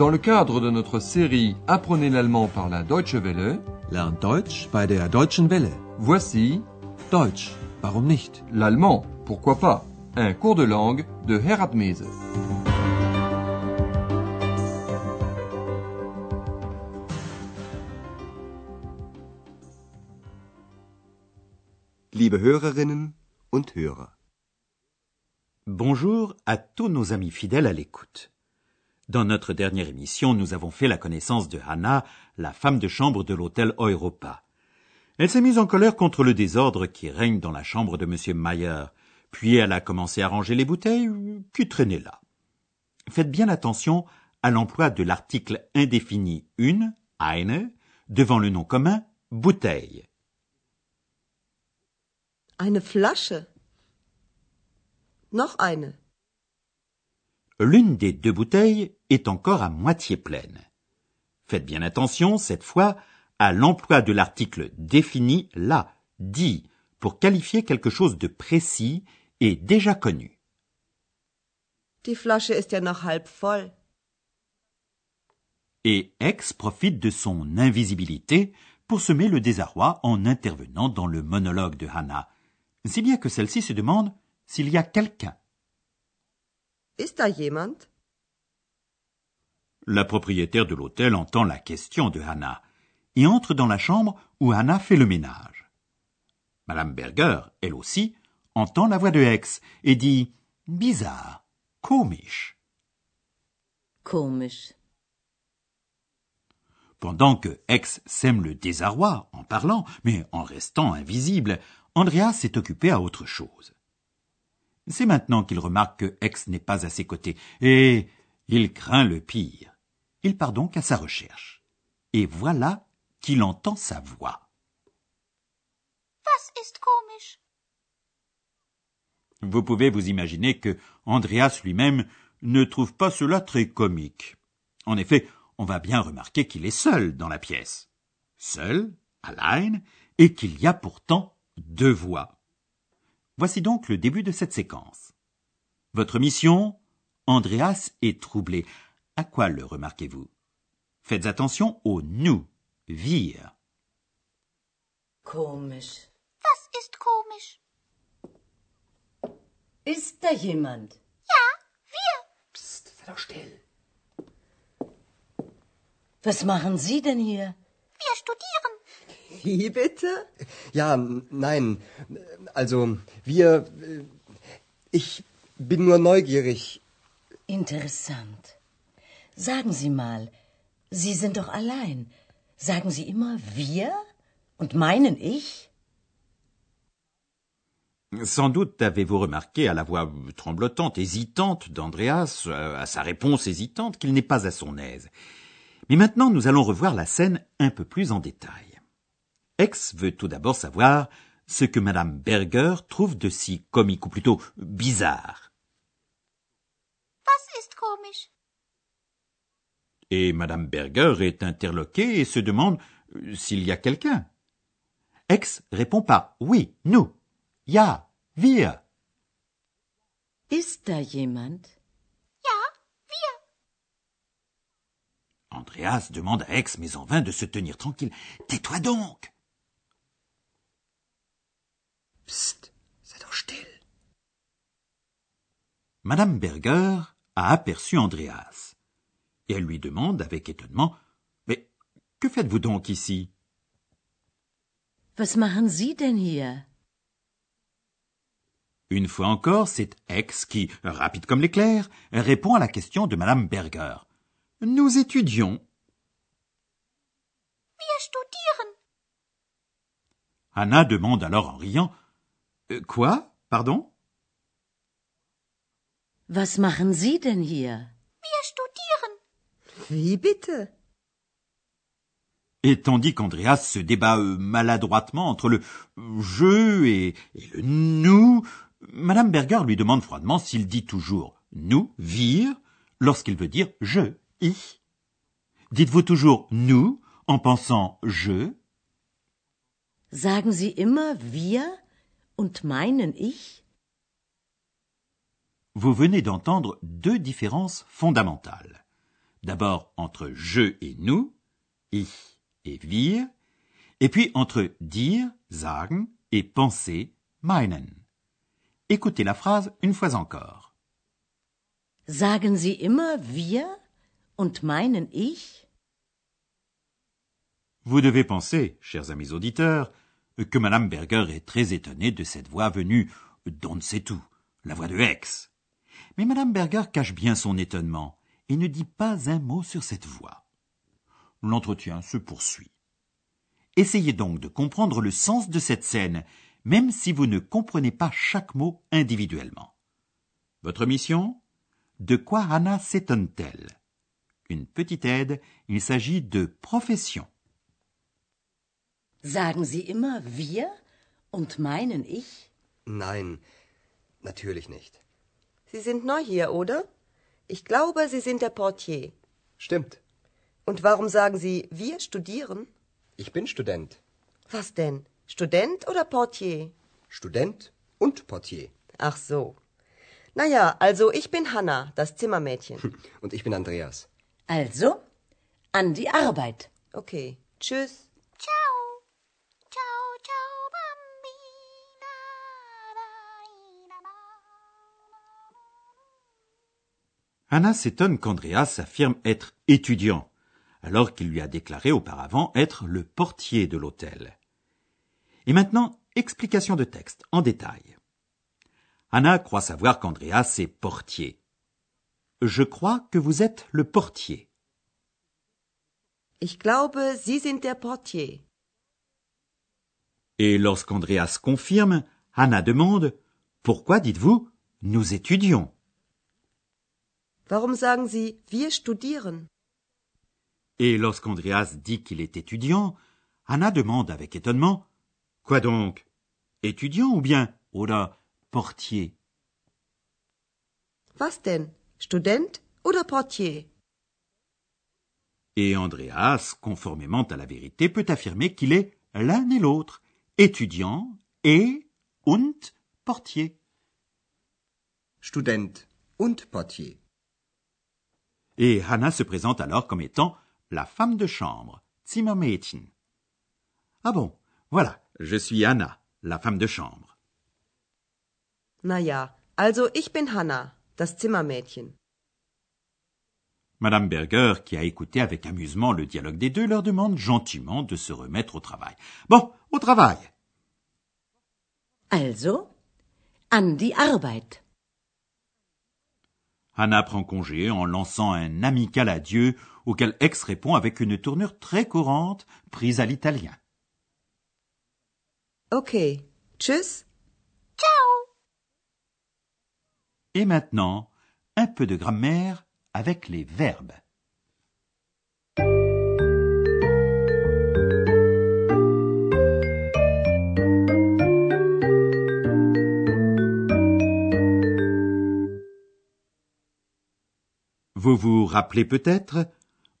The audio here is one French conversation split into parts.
Dans le cadre de notre série Apprenez l'allemand par la Deutsche Welle, Lernt Deutsch bei der Deutschen Welle. voici Deutsch, warum nicht? l'allemand, pourquoi pas, un cours de langue de Herat Mese. Liebe Hörerinnen und Hörer. Bonjour à tous nos amis fidèles à l'écoute. Dans notre dernière émission, nous avons fait la connaissance de Hannah, la femme de chambre de l'hôtel Europa. Elle s'est mise en colère contre le désordre qui règne dans la chambre de M. Mayer, puis elle a commencé à ranger les bouteilles qui traînaient là. Faites bien attention à l'emploi de l'article indéfini une, eine, devant le nom commun bouteille. Eine Flasche? Noch eine. L'une des deux bouteilles est encore à moitié pleine. Faites bien attention, cette fois, à l'emploi de l'article défini là, dit, pour qualifier quelque chose de précis et déjà connu. Die Flasche ist ja noch halb voll. Et X profite de son invisibilité pour semer le désarroi en intervenant dans le monologue de Hannah, si bien que celle-ci se demande s'il y a quelqu'un. Ist da jemand? La propriétaire de l'hôtel entend la question de Hannah et entre dans la chambre où Hannah fait le ménage. Madame Berger, elle aussi, entend la voix de X et dit bizarre, komisch. Komisch. Pendant que X sème le désarroi en parlant, mais en restant invisible, Andreas s'est occupé à autre chose. C'est maintenant qu'il remarque que X n'est pas à ses côtés, et il craint le pire. Il part donc à sa recherche. Et voilà qu'il entend sa voix. Was ist komisch? Vous pouvez vous imaginer que Andreas lui-même ne trouve pas cela très comique. En effet, on va bien remarquer qu'il est seul dans la pièce. Seul, allein, et qu'il y a pourtant deux voix. Voici donc le début de cette séquence. Votre mission Andreas est troublé. À quoi le remarquez-vous? Faites attention au nous, wir. Komisch. Was ist komisch? Ist da jemand? Psst, sei doch still. Was machen Sie denn hier? Wie bitte? Ja, nein. Also, wir. äh, Ich bin nur neugierig. Interessant. Sagen Sie mal, Sie sind doch allein. Sagen Sie immer wir? Und meinen ich? Sans doute avez-vous remarqué à la voix tremblotante, hésitante d'Andreas, euh, à sa réponse hésitante, qu'il n'est pas à son aise. Mais maintenant, nous allons revoir la scène un peu plus en détail. X veut tout d'abord savoir ce que Madame Berger trouve de si comique, ou plutôt bizarre. Was ist komisch? Et Madame Berger est interloquée et se demande euh, s'il y a quelqu'un. X répond par oui, nous, ja, wir. Ist da jemand? Ja, wir. Andreas demande à X, mais en vain, de se tenir tranquille. Tais-toi donc. Psst, sei doch still. Madame Berger a aperçu Andreas. Et elle lui demande avec étonnement Mais que faites-vous donc ici? Was machen Sie denn hier? Une fois encore, c'est X qui, rapide comme l'éclair, répond à la question de Madame Berger. Nous étudions. Wir studieren. Anna demande alors en riant Euh, Quoi? Pardon? Was machen Sie denn hier? Wir studieren. Wie bitte? Et tandis qu'Andreas se débat euh, maladroitement entre le je et, et le nous, Madame Berger lui demande froidement s'il dit toujours nous, wir, lorsqu'il veut dire je, ich. Dites-vous toujours nous en pensant je? Sagen Sie immer wir? Und meinen ich? Vous venez d'entendre deux différences fondamentales. D'abord entre je et nous, ich et wir, et puis entre dire, sagen, et penser, meinen. Écoutez la phrase une fois encore. Sagen Sie immer wir und meinen ich? Vous devez penser, chers amis auditeurs, que Madame Berger est très étonnée de cette voix venue d'on ne sait où, la voix de Aix. Mais Madame Berger cache bien son étonnement et ne dit pas un mot sur cette voix. L'entretien se poursuit. Essayez donc de comprendre le sens de cette scène, même si vous ne comprenez pas chaque mot individuellement. Votre mission? De quoi Anna s'étonne-t-elle? Une petite aide, il s'agit de profession. Sagen Sie immer wir und meinen ich? Nein, natürlich nicht. Sie sind neu hier, oder? Ich glaube, Sie sind der Portier. Stimmt. Und warum sagen Sie, wir studieren? Ich bin Student. Was denn? Student oder Portier? Student und Portier. Ach so. Na ja, also ich bin Hanna, das Zimmermädchen. Und ich bin Andreas. Also, an die Arbeit. Okay. Tschüss. Anna s'étonne qu'Andreas affirme être étudiant, alors qu'il lui a déclaré auparavant être le portier de l'hôtel. Et maintenant, explication de texte, en détail. Anna croit savoir qu'Andreas est portier. Je crois que vous êtes le portier. Ich glaube, Sie sind der Portier. Et lorsqu'Andreas confirme, Anna demande Pourquoi dites-vous nous étudions? Warum sagen Sie, wir studieren? Et lorsqu'Andreas dit qu'il est étudiant, Anna demande avec étonnement Quoi donc Étudiant ou bien oder portier Was denn? Student oder Portier? Et Andreas, conformément à la vérité, peut affirmer qu'il est l'un et l'autre, étudiant et und portier. Student und Portier. Et Hannah se présente alors comme étant la femme de chambre, Zimmermädchen. Ah bon, voilà, je suis Anna, la femme de chambre. Na ja, also ich bin Hanna, das Zimmermädchen. Madame Berger, qui a écouté avec amusement le dialogue des deux, leur demande gentiment de se remettre au travail. Bon, au travail. Also, an die Arbeit. Hannah prend congé en lançant un amical adieu auquel Ex répond avec une tournure très courante prise à l'italien. Okay. Tschüss. Ciao. Et maintenant, un peu de grammaire avec les verbes. Vous vous rappelez peut-être,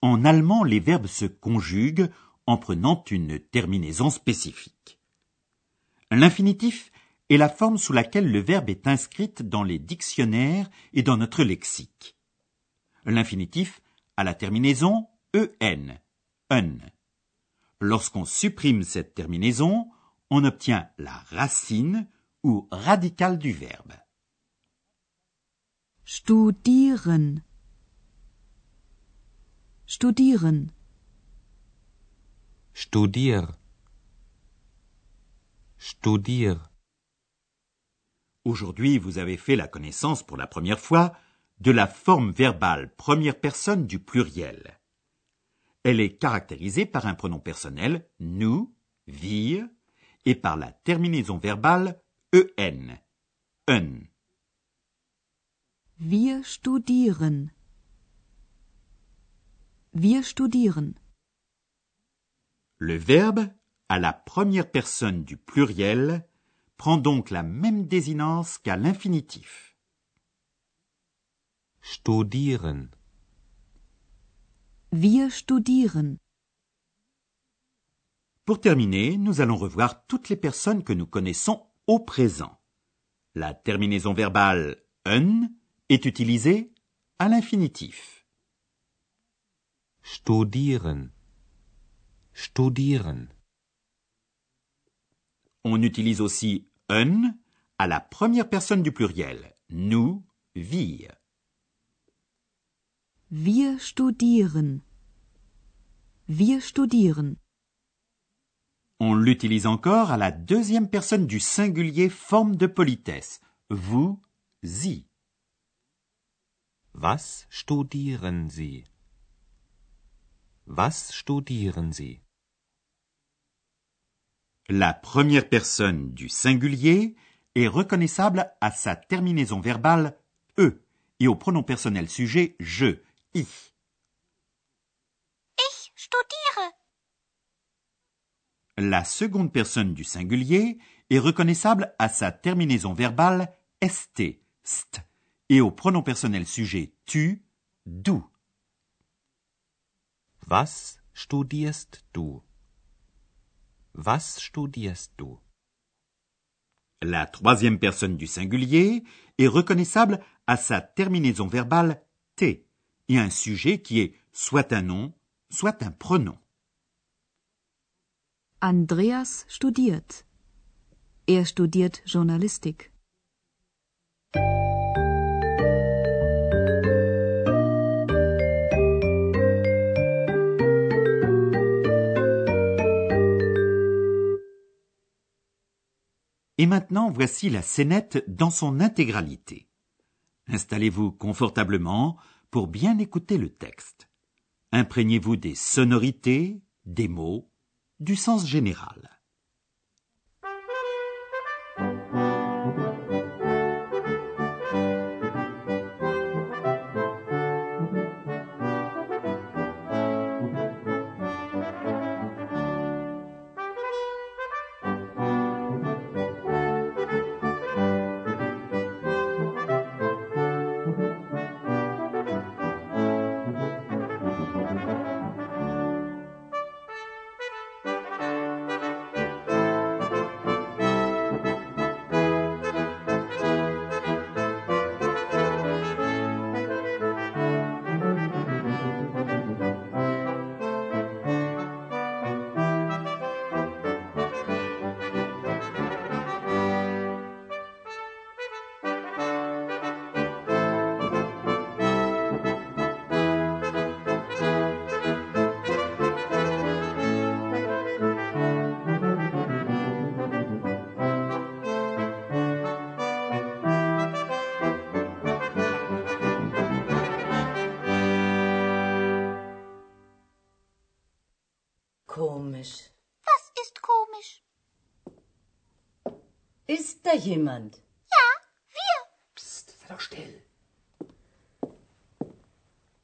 en allemand les verbes se conjuguent en prenant une terminaison spécifique. L'infinitif est la forme sous laquelle le verbe est inscrite dans les dictionnaires et dans notre lexique. L'infinitif a la terminaison en, un. Lorsqu'on supprime cette terminaison, on obtient la racine ou radicale du verbe. Studieren. Studieren. Studier. Studier. Aujourd'hui, vous avez fait la connaissance pour la première fois de la forme verbale première personne du pluriel. Elle est caractérisée par un pronom personnel nous, wir, et par la terminaison verbale en, un. Wir studieren. Wir studieren. Le verbe, à la première personne du pluriel, prend donc la même désinence qu'à l'infinitif. Studieren. Wir studieren. Pour terminer, nous allons revoir toutes les personnes que nous connaissons au présent. La terminaison verbale un est utilisée à l'infinitif. Studieren, studieren. On utilise aussi un à la première personne du pluriel. Nous, wir. Wir studieren. Wir studieren. On l'utilise encore à la deuxième personne du singulier forme de politesse. Vous, sie. Was studieren Sie? Was studieren Sie? La première personne du singulier est reconnaissable à sa terminaison verbale e et au pronom personnel sujet je, ich. Ich studiere. La seconde personne du singulier est reconnaissable à sa terminaison verbale st, st et au pronom personnel sujet tu, du. Was studierst du? Was studierst du? La troisième personne du singulier est reconnaissable à sa terminaison verbale t et un sujet qui est soit un nom, soit un pronom. Andreas studiert. Er studiert Journalistik. Et maintenant, voici la scénette dans son intégralité. Installez-vous confortablement pour bien écouter le texte. Imprégnez-vous des sonorités, des mots, du sens général. Da jemand? Ja, wir. Psst, sei doch still.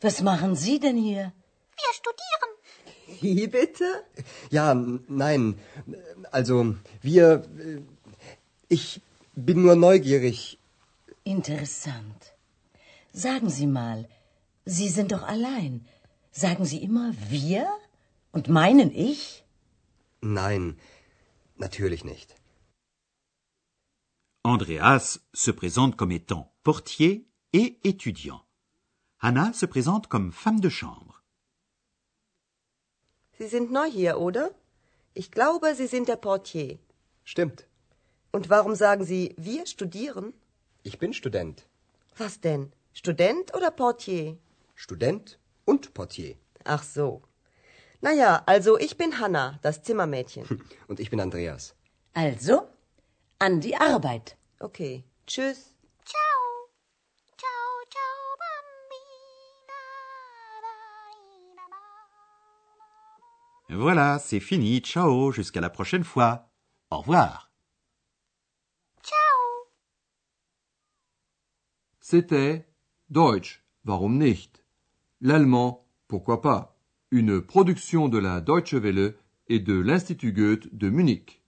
Was machen Sie denn hier? Wir studieren. Wie bitte? Ja, nein. Also, wir. äh, Ich bin nur neugierig. Interessant. Sagen Sie mal, Sie sind doch allein. Sagen Sie immer wir und meinen ich? Nein, natürlich nicht. Andreas se présente comme étant portier et étudiant. Hannah se présente comme femme de chambre. Sie sind neu hier, oder? Ich glaube, Sie sind der Portier. Stimmt. Und warum sagen Sie, wir studieren? Ich bin Student. Was denn? Student oder Portier? Student und Portier. Ach so. Naja, also ich bin Hanna, das Zimmermädchen. Und ich bin Andreas. Also, an die Arbeit. Okay. Tschüss. Ciao. Ciao, ciao, bambina. Voilà, c'est fini. Ciao, jusqu'à la prochaine fois. Au revoir. Ciao. C'était Deutsch, warum nicht? L'allemand, pourquoi pas? Une production de la Deutsche Welle et de l'Institut Goethe de Munich.